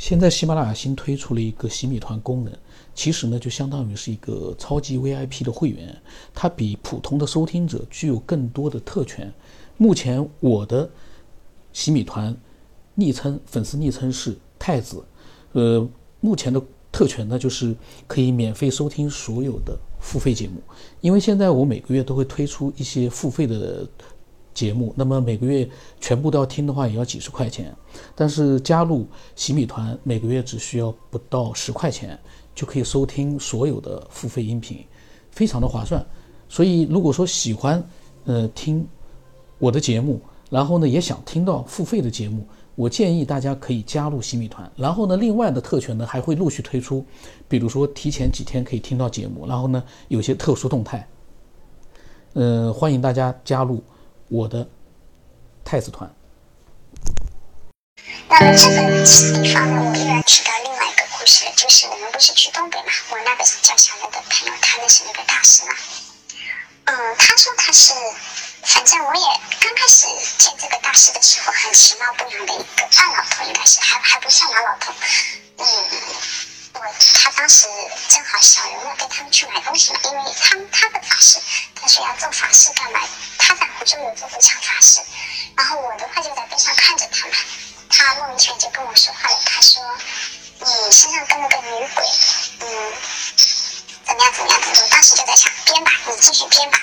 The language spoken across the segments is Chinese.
现在喜马拉雅新推出了一个洗米团功能，其实呢就相当于是一个超级 VIP 的会员，它比普通的收听者具有更多的特权。目前我的洗米团昵称粉丝昵称是太子，呃，目前的特权呢就是可以免费收听所有的付费节目，因为现在我每个月都会推出一些付费的。节目，那么每个月全部都要听的话，也要几十块钱。但是加入洗米团，每个月只需要不到十块钱，就可以收听所有的付费音频，非常的划算。所以，如果说喜欢，呃，听我的节目，然后呢，也想听到付费的节目，我建议大家可以加入洗米团。然后呢，另外的特权呢，还会陆续推出，比如说提前几天可以听到节目，然后呢，有些特殊动态，嗯，欢迎大家加入。我的太子团。那么这个地方呢，我又要提到另外一个故事，就是我们不是去东北嘛，我那个叫小乐的朋友，他认识那个大师嘛。嗯，他说他是，反正我也刚开始见这个大师的时候，很其貌不扬的一个二老头，应该是还还不算老老头。嗯，我他当时正好小刘呢跟他们去买东西嘛，因为他们他的法师，他说要做法事干嘛？他在湖州有做过场法事，然后我的话就在边上看着他嘛。他莫名其妙就跟我说话了，他说：“你身上跟了个女鬼，嗯，怎么样怎么样？”我当时就在想，编吧，你继续编吧。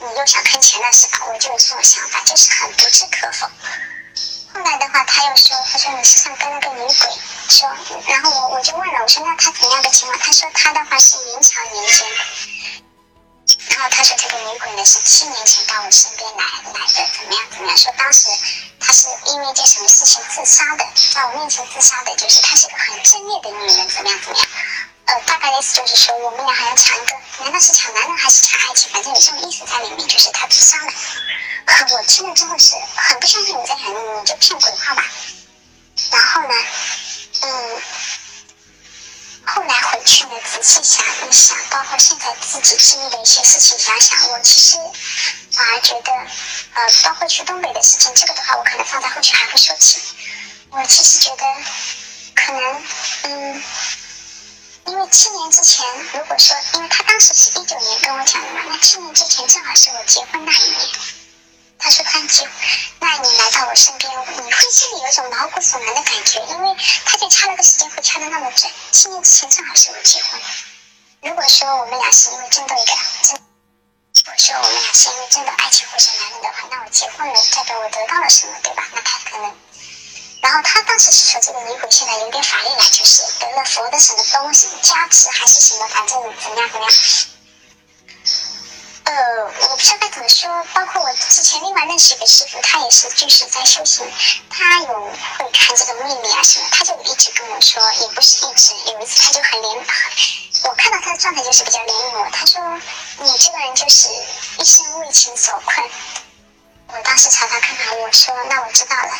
你又想坑钱了是吧？我就有这种想法，就是很不置可否。后来的话，他又说：“他说你身上跟了个女鬼。”说，然后我我就问了，我说：“那他怎么样的情况？”他说：“他的话是明朝年间。”然后他说这个女鬼呢是七年前到我身边来来的，怎么样怎么样？说当时她是因为一件什么事情自杀的，在我面前自杀的，就是她是个很正烈的女人，怎么样怎么样？呃，大概的意思就是说我们俩还要抢一个，难道是抢男人还是抢爱情？反正有这种意思在里面，就是她自杀了。我听了之后是很不相信，你在想你就骗鬼话吧？然后呢，嗯。后来回去呢，仔细想一想，包括现在自己经历的一些事情，想想，我其实反而觉得，呃，包括去东北的事情，这个的话，我可能放在后续还会说起。我其实觉得，可能，嗯，因为七年之前，如果说，因为他当时是一九年跟我讲的嘛，那七年之前正好是我结婚那一年。他说他结那你来到我身边，你会心里有一种毛骨悚然的感觉，因为他就掐了个时间会掐的那么准。七年之前正好是我结婚。如果说我们俩是因为争斗一个，争，如果说我们俩是因为争斗爱情或者男人的话，那我结婚了代表我得到了什么，对吧？那他可能，然后他当时是说这个女鬼现在有点法力了，就是得了佛的什么东西加持还是什么，反正怎么样怎么样。呃，我不知道该怎么说。包括我之前另外认识一个师傅，他也是就是在修行，他有会看这个秘密啊什么，他就一直跟我说，也不是一直，有一次他就很怜，我看到他的状态就是比较怜我。他说你这个人就是一生为情所困。我当时朝他看看，我说那我知道了。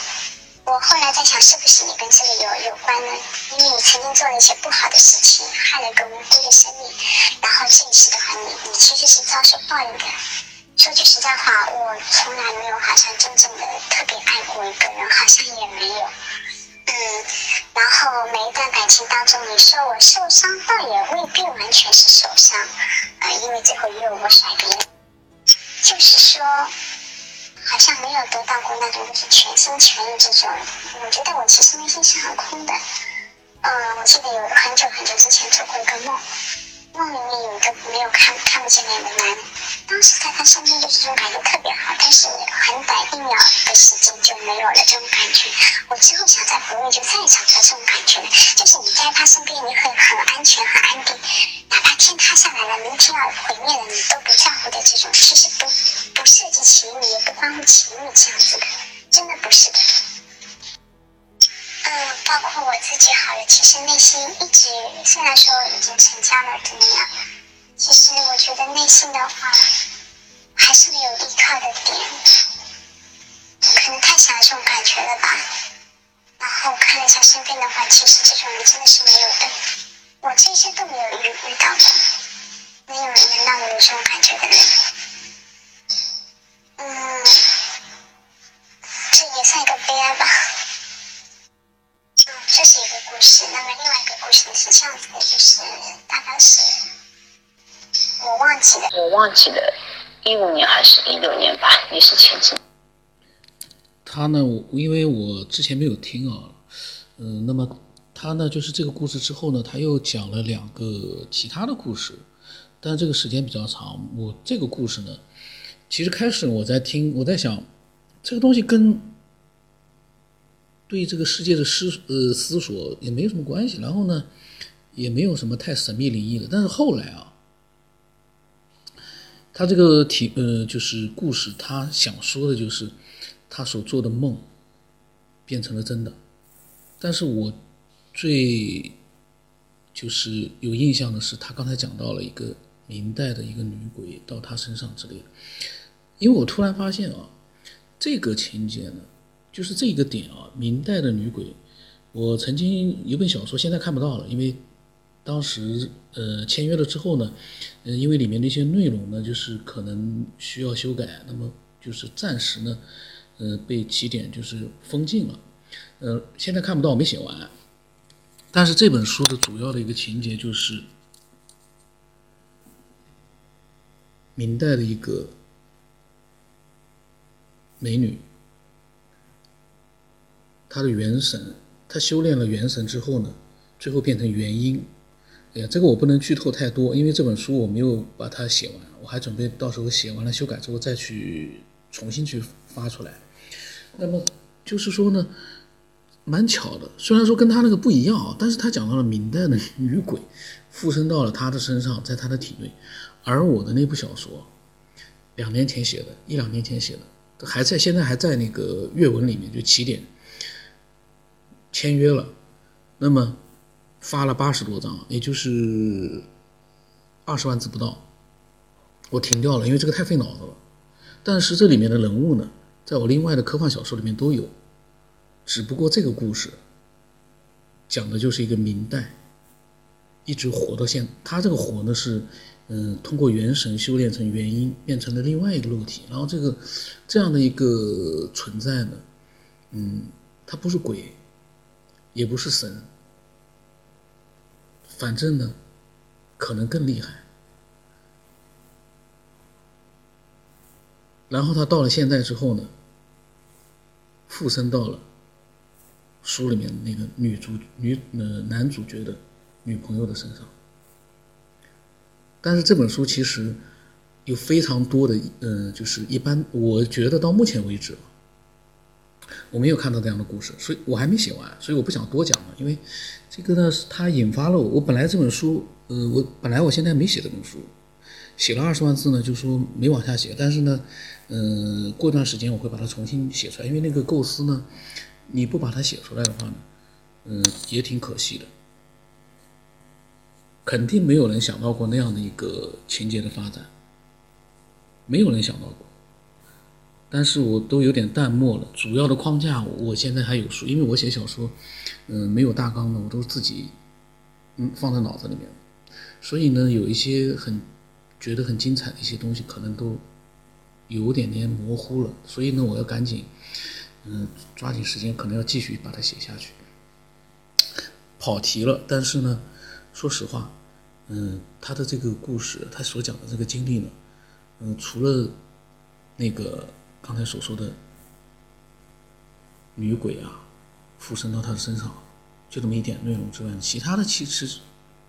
我后来在想，是不是你跟这个有有关呢？因为你曾经做了一些不好的事情，害了个无辜的生命，然后这一次的话，你你其实是遭受报应的。说句实在话，我从来没有好像真正的特别爱过一个人，好像也没有。嗯，然后每一段感情当中，你说我受伤，倒也未必完全是受伤，呃，因为最后也有我甩别人，就是说。好像没有得到过那种就是全心全意这种，我觉得我其实内心是很空的。嗯，我记得有很久很久之前做过一个梦。梦里面有一个没有看看不见脸的男人，当时在他身边就是这种感觉特别好，但是很短一秒的时间就没有了这种感觉。我之后想在国内就再也找不到这种感觉了，就是你在他身边你会很安全很安定，天塌下来了，明天要毁灭了你都不在乎的这种，其实不不涉及情侣也不关乎情侣这样子的，真的不是的。嗯，包括我自己好了，其实内心一直虽然说已经成家了怎么样，其实我觉得内心的话还是没有依靠的点，可能太想要这种感觉了吧。然后看了一下身边的话，其实这种人真的是没有的，我这些都没有遇遇到过，没有能让我有这种感觉的人。嗯，这也算一个悲哀吧。这是一个故事。那么另外一个故事是这样子的，就是大概是我忘记了，我忘记了，一五年还是一六年吧，也是前几年。他呢，因为我之前没有听啊，嗯，那么他呢，就是这个故事之后呢，他又讲了两个其他的故事，但这个时间比较长。我这个故事呢，其实开始我在听，我在想，这个东西跟。对这个世界的思呃思索也没有什么关系，然后呢，也没有什么太神秘灵异的。但是后来啊，他这个题呃就是故事，他想说的就是他所做的梦变成了真的。但是我最就是有印象的是，他刚才讲到了一个明代的一个女鬼到他身上之类的，因为我突然发现啊，这个情节呢。就是这一个点啊，明代的女鬼，我曾经有本小说，现在看不到了，因为当时呃签约了之后呢，呃因为里面的一些内容呢，就是可能需要修改，那么就是暂时呢，呃被起点就是封禁了，呃现在看不到，没写完。但是这本书的主要的一个情节就是明代的一个美女。她的元神，她修炼了元神之后呢，最后变成元婴。哎呀，这个我不能剧透太多，因为这本书我没有把它写完，我还准备到时候写完了修改之后再去重新去发出来。那么就是说呢，蛮巧的，虽然说跟他那个不一样啊，但是他讲到了明代的女鬼附身到了他的身上，在他的体内，而我的那部小说，两年前写的，一两年前写的，还在现在还在那个阅文里面，就起点。签约了，那么发了八十多张，也就是二十万字不到，我停掉了，因为这个太费脑子了。但是这里面的人物呢，在我另外的科幻小说里面都有，只不过这个故事讲的就是一个明代一直活到现，他这个活呢是，嗯，通过元神修炼成元婴，变成了另外一个肉体，然后这个这样的一个存在呢，嗯，他不是鬼。也不是神，反正呢，可能更厉害。然后他到了现在之后呢，附身到了书里面那个女主女呃男主角的女朋友的身上。但是这本书其实有非常多的呃，就是一般我觉得到目前为止。我没有看到这样的故事，所以我还没写完，所以我不想多讲了。因为这个呢，它引发了我。我本来这本书，呃，我本来我现在没写这本书，写了二十万字呢，就说没往下写。但是呢，嗯，过段时间我会把它重新写出来，因为那个构思呢，你不把它写出来的话呢，嗯，也挺可惜的。肯定没有人想到过那样的一个情节的发展，没有人想到过。但是我都有点淡漠了，主要的框架我现在还有数，因为我写小说，嗯，没有大纲的，我都是自己，嗯，放在脑子里面，所以呢，有一些很觉得很精彩的一些东西，可能都有点点模糊了，所以呢，我要赶紧，嗯，抓紧时间，可能要继续把它写下去。跑题了，但是呢，说实话，嗯，他的这个故事，他所讲的这个经历呢，嗯，除了那个。刚才所说的女鬼啊，附身到他的身上，就这么一点内容之外，其他的其实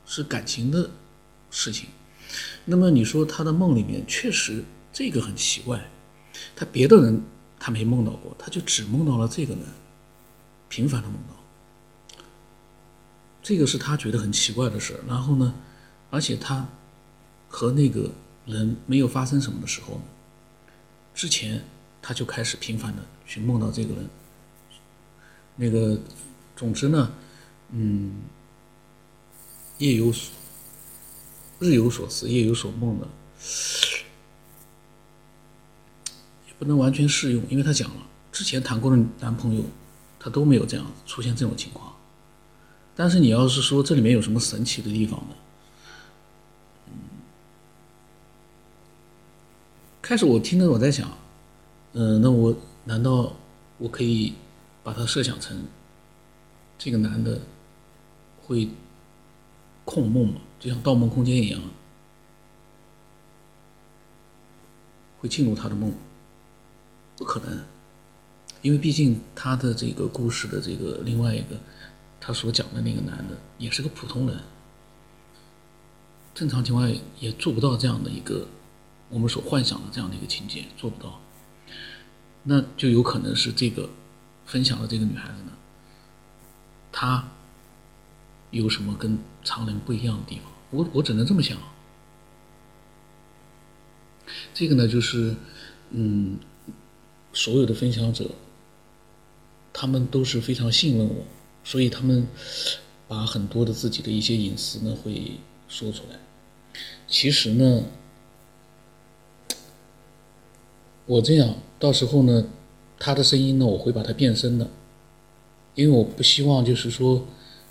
是感情的事情。那么你说他的梦里面确实这个很奇怪，他别的人他没梦到过，他就只梦到了这个人，频繁的梦到，这个是他觉得很奇怪的事然后呢，而且他和那个人没有发生什么的时候，之前。他就开始频繁的去梦到这个人，那个，总之呢，嗯，夜有所日有所思，夜有所梦的，不能完全适用，因为他讲了之前谈过的男朋友，他都没有这样出现这种情况。但是你要是说这里面有什么神奇的地方呢？嗯，开始我听着我在想。嗯，那我难道我可以把它设想成这个男的会控梦吗？就像《盗梦空间》一样，会进入他的梦？不可能，因为毕竟他的这个故事的这个另外一个，他所讲的那个男的也是个普通人，正常情况下也做不到这样的一个我们所幻想的这样的一个情节，做不到。那就有可能是这个分享的这个女孩子呢，她有什么跟常人不一样的地方？我我只能这么想。这个呢，就是嗯，所有的分享者，他们都是非常信任我，所以他们把很多的自己的一些隐私呢会说出来。其实呢，我这样到时候呢，他的声音呢，我会把它变声的，因为我不希望就是说，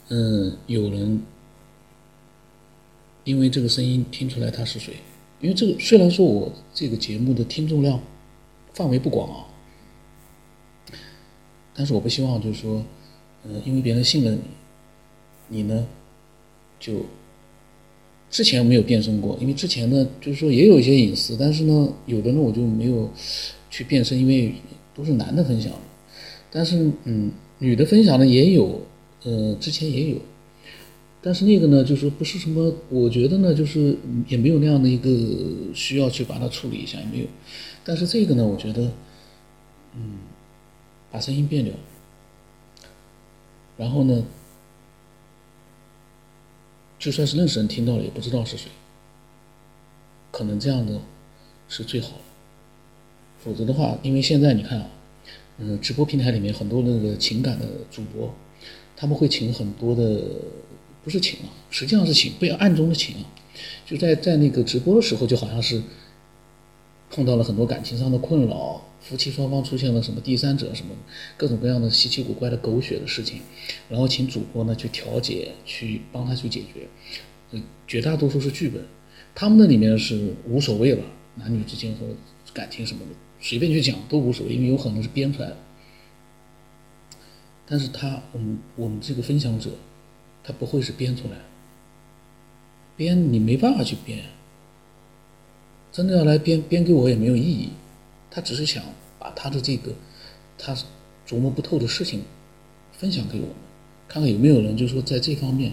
嗯，有人因为这个声音听出来他是谁。因为这个虽然说我这个节目的听众量范围不广啊，但是我不希望就是说，呃，因为别人信任你，你呢就之前没有变声过，因为之前呢就是说也有一些隐私，但是呢有的呢我就没有去变声，因为都是男的分享，但是嗯女的分享呢也有，呃之前也有。但是那个呢，就是不是什么，我觉得呢，就是也没有那样的一个需要去把它处理一下，也没有。但是这个呢，我觉得，嗯，把声音变掉，然后呢，就算是认识人听到了，也不知道是谁，可能这样的是最好的。否则的话，因为现在你看啊，嗯，直播平台里面很多那个情感的主播，他们会请很多的。不是请啊，实际上是请，被暗中的请啊，就在在那个直播的时候，就好像是碰到了很多感情上的困扰，夫妻双方出现了什么第三者什么各种各样的稀奇古怪的狗血的事情，然后请主播呢去调解，去帮他去解决。嗯，绝大多数是剧本，他们那里面是无所谓了，男女之间和感情什么的随便去讲都无所谓，因为有可能是编出来的。但是他，我们我们这个分享者。他不会是编出来，编你没办法去编，真的要来编编给我也没有意义。他只是想把他的这个他琢磨不透的事情分享给我们，看看有没有人就是说在这方面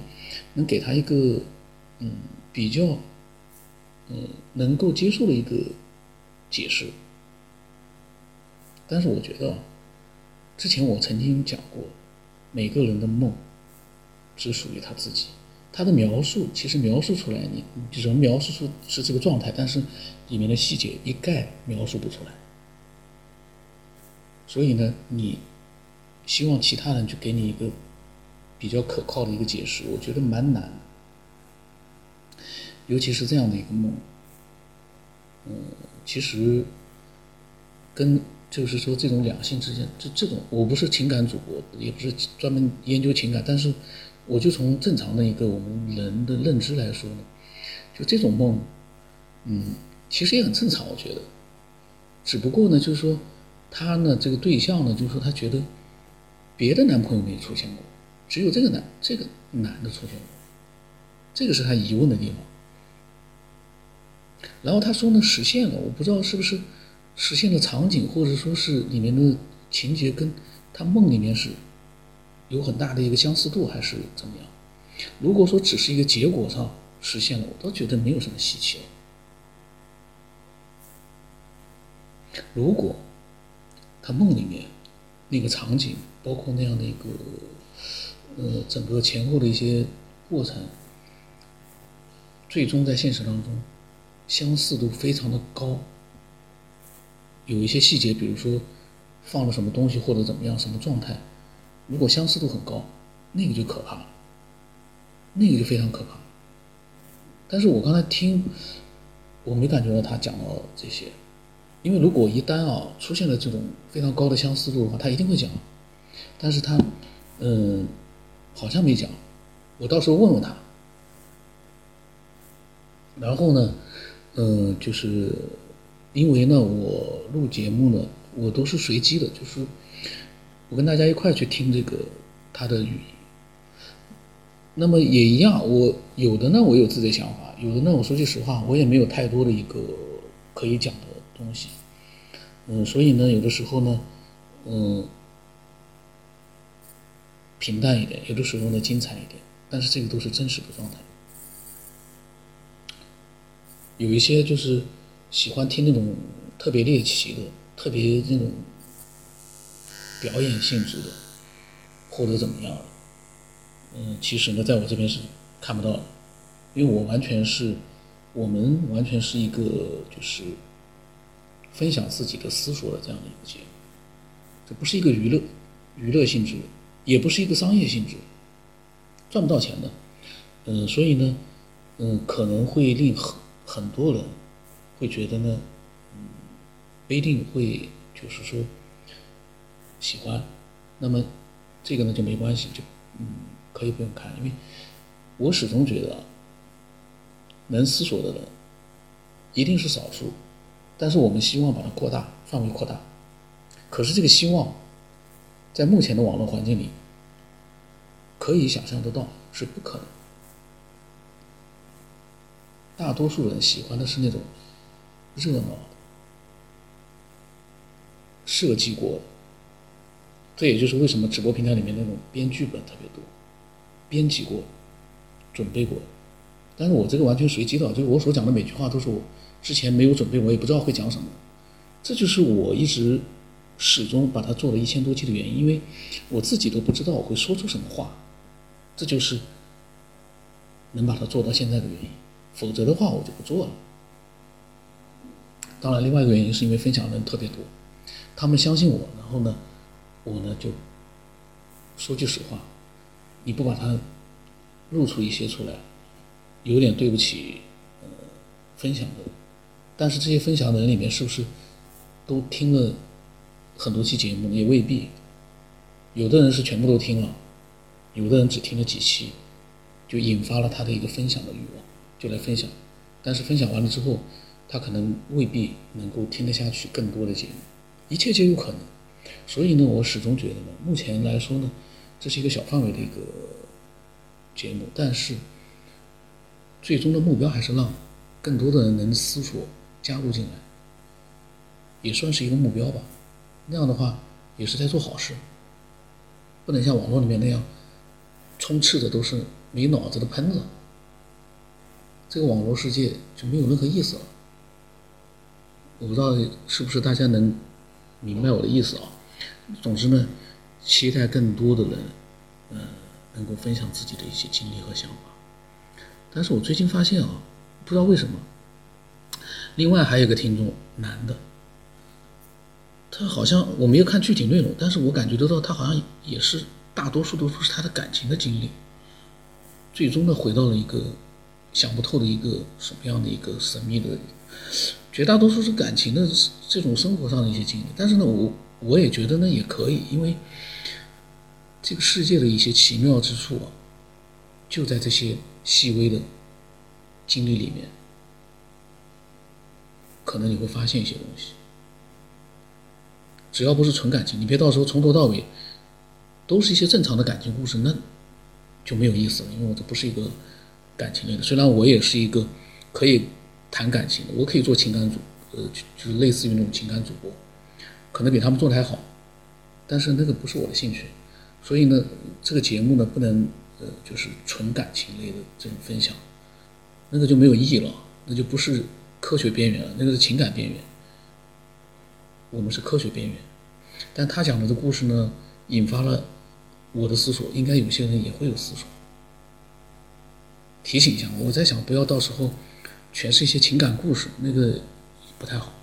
能给他一个嗯比较嗯能够接受的一个解释。但是我觉得，之前我曾经讲过，每个人的梦。只属于他自己，他的描述其实描述出来，你只能描述出是这个状态，但是里面的细节一概描述不出来。所以呢，你希望其他人去给你一个比较可靠的一个解释，我觉得蛮难。尤其是这样的一个梦，嗯，其实跟就是说这种两性之间，这这种我不是情感主播，也不是专门研究情感，但是。我就从正常的一个我们人的认知来说呢，就这种梦，嗯，其实也很正常，我觉得。只不过呢，就是说，他呢这个对象呢，就是说他觉得别的男朋友没出现过，只有这个男这个男的出现过，这个是他疑问的地方。然后他说呢实现了，我不知道是不是实现了场景，或者说是里面的情节跟他梦里面是。有很大的一个相似度，还是怎么样？如果说只是一个结果上实现了，我倒觉得没有什么稀奇了。如果他梦里面那个场景，包括那样的一个呃整个前后的一些过程，最终在现实当中相似度非常的高，有一些细节，比如说放了什么东西或者怎么样，什么状态。如果相似度很高，那个就可怕了，那个就非常可怕。但是我刚才听，我没感觉到他讲到这些，因为如果一旦啊出现了这种非常高的相似度的话，他一定会讲。但是他，嗯，好像没讲。我到时候问问他。然后呢，嗯，就是因为呢，我录节目呢，我都是随机的，就是。我跟大家一块去听这个他的语音那么也一样，我有的呢，我有自己的想法，有的呢，我说句实话，我也没有太多的一个可以讲的东西。嗯，所以呢，有的时候呢，嗯，平淡一点，有的时候呢，精彩一点，但是这个都是真实的状态。有一些就是喜欢听那种特别猎奇的、特别那种表演性质的，或者怎么样的。嗯，其实呢，在我这边是看不到的，因为我完全是，我们完全是一个就是分享自己的思索的这样的一个节目，这不是一个娱乐娱乐性质，也不是一个商业性质，赚不到钱的。嗯，所以呢，嗯，可能会令很很多人会觉得呢，嗯，不一定会就是说喜欢，那么这个呢就没关系，就嗯。可以不用看，因为我始终觉得，能思索的人一定是少数，但是我们希望把它扩大范围扩大，可是这个希望在目前的网络环境里，可以想象得到是不可能。大多数人喜欢的是那种热闹的、设计过的，这也就是为什么直播平台里面那种编剧本特别多。编辑过，准备过，但是我这个完全随机的，就是我所讲的每句话都是我之前没有准备，我也不知道会讲什么，这就是我一直始终把它做了一千多期的原因，因为我自己都不知道我会说出什么话，这就是能把它做到现在的原因，否则的话我就不做了。当然，另外一个原因是因为分享的人特别多，他们相信我，然后呢，我呢就说句实话。你不把它露出一些出来，有点对不起呃分享的。但是这些分享的人里面是不是都听了很多期节目？也未必。有的人是全部都听了，有的人只听了几期，就引发了他的一个分享的欲望，就来分享。但是分享完了之后，他可能未必能够听得下去更多的节目，一切皆有可能。所以呢，我始终觉得呢，目前来说呢。这是一个小范围的一个节目，但是最终的目标还是让更多的人能思索加入进来，也算是一个目标吧。那样的话也是在做好事，不能像网络里面那样充斥的都是没脑子的喷子，这个网络世界就没有任何意思了。我不知道是不是大家能明白我的意思啊？总之呢。期待更多的人，呃，能够分享自己的一些经历和想法。但是我最近发现啊，不知道为什么，另外还有一个听众，男的，他好像我没有看具体内容，但是我感觉得到他好像也是大多数都是他的感情的经历，最终呢回到了一个想不透的一个什么样的一个神秘的，绝大多数是感情的这种生活上的一些经历。但是呢，我我也觉得呢也可以，因为。这个世界的一些奇妙之处啊，就在这些细微的经历里面，可能你会发现一些东西。只要不是纯感情，你别到时候从头到尾都是一些正常的感情故事，那就没有意思了。因为我这不是一个感情类的，虽然我也是一个可以谈感情的，我可以做情感主，呃，就是类似于那种情感主播，可能比他们做的还好，但是那个不是我的兴趣。所以呢，这个节目呢不能呃，就是纯感情类的这种分享，那个就没有意义了，那就不是科学边缘了，那个是情感边缘。我们是科学边缘，但他讲的这故事呢，引发了我的思索，应该有些人也会有思索。提醒一下，我在想，不要到时候全是一些情感故事，那个不太好。